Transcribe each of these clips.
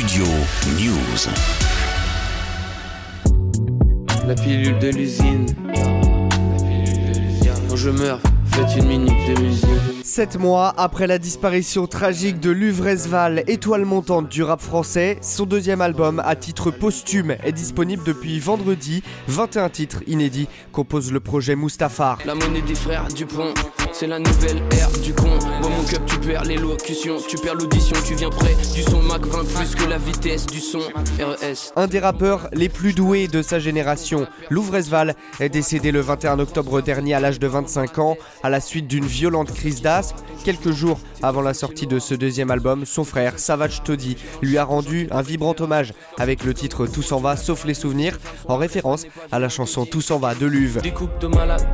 Studio News. La pilule de l'usine. Quand je meurs, faites une minute de musique. Sept mois après la disparition tragique de Luvresval, étoile montante du rap français, son deuxième album à titre posthume est disponible depuis vendredi. 21 titres inédits composent le projet Mustafar. La monnaie des frères Dupont, c'est la nouvelle ère du con. Moi mon cup, tu perds l'élocution, tu perds l'audition, tu viens près du son Mac 20 plus que la vitesse du son RES. Un des rappeurs les plus doués de sa génération, Louvresval, est décédé le 21 octobre dernier à l'âge de 25 ans à la suite d'une violente crise d'asthme. Quelques jours avant la sortie de ce deuxième album, son frère Savage Toddy lui a rendu un vibrant hommage avec le titre Tout s'en va sauf les souvenirs, en référence à la chanson Tout s'en va de Luve. Découpe de malade.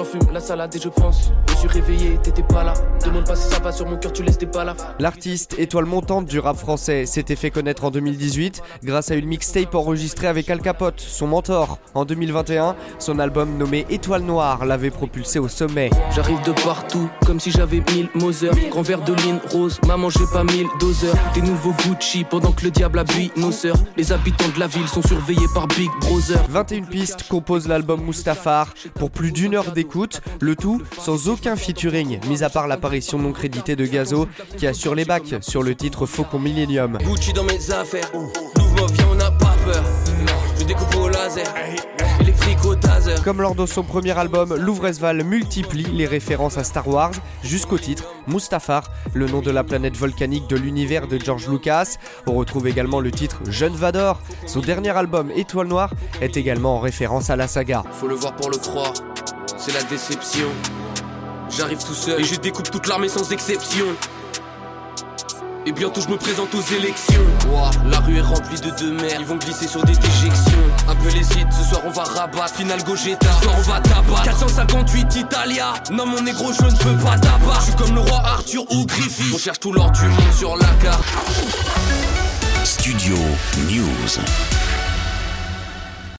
J'en fume la salade et je pense. Je suis réveillé, t'étais pas là. Demande pas si ça va sur mon cœur, tu laisses des balafres. L'artiste étoile montante du rap français s'était fait connaître en 2018 grâce à une mixtape enregistrée avec Al Capote, son mentor. En 2021, son album nommé Étoile Noire l'avait propulsé au sommet. J'arrive de partout, comme si j'avais mille Moser. Grand verre de ligne rose, maman j'ai pas mille doseurs. Des nouveaux Gucci pendant que le diable habille nos sœurs. Les habitants de la ville sont surveillés par Big Brother. 21 pistes composent l'album Mustafar pour plus d'une heure d'écoute, le tout sans aucun featuring, mis à part l'apparition non créditée de Gazo qui assure les bacs sur le titre Faucon Millennium. Gucci dans mes affaires. Louvre viens, on n'a pas peur. Je découpe au laser. Électrique au taser. Comme lors de son premier album, Louvresval multiplie les références à Star Wars jusqu'au titre Mustafar, le nom de la planète volcanique de l'univers de George Lucas. On retrouve également le titre Jeune Vador. Son dernier album Étoile Noire est également en référence à la saga. Faut le voir pour le croire. C'est la déception. J'arrive tout seul et je découpe toute l'armée sans exception. Et bientôt je me présente aux élections. La rue est remplie de deux mères, ils vont glisser sur des déjections. Un peu les sites, ce soir on va rabattre. Final Gogeta, ce soir on va tabac. 458 Italia, non mon négro je ne veux pas tabac. Je suis comme le roi Arthur ou Griffith. On cherche tout l'or du monde sur la carte. Studio News.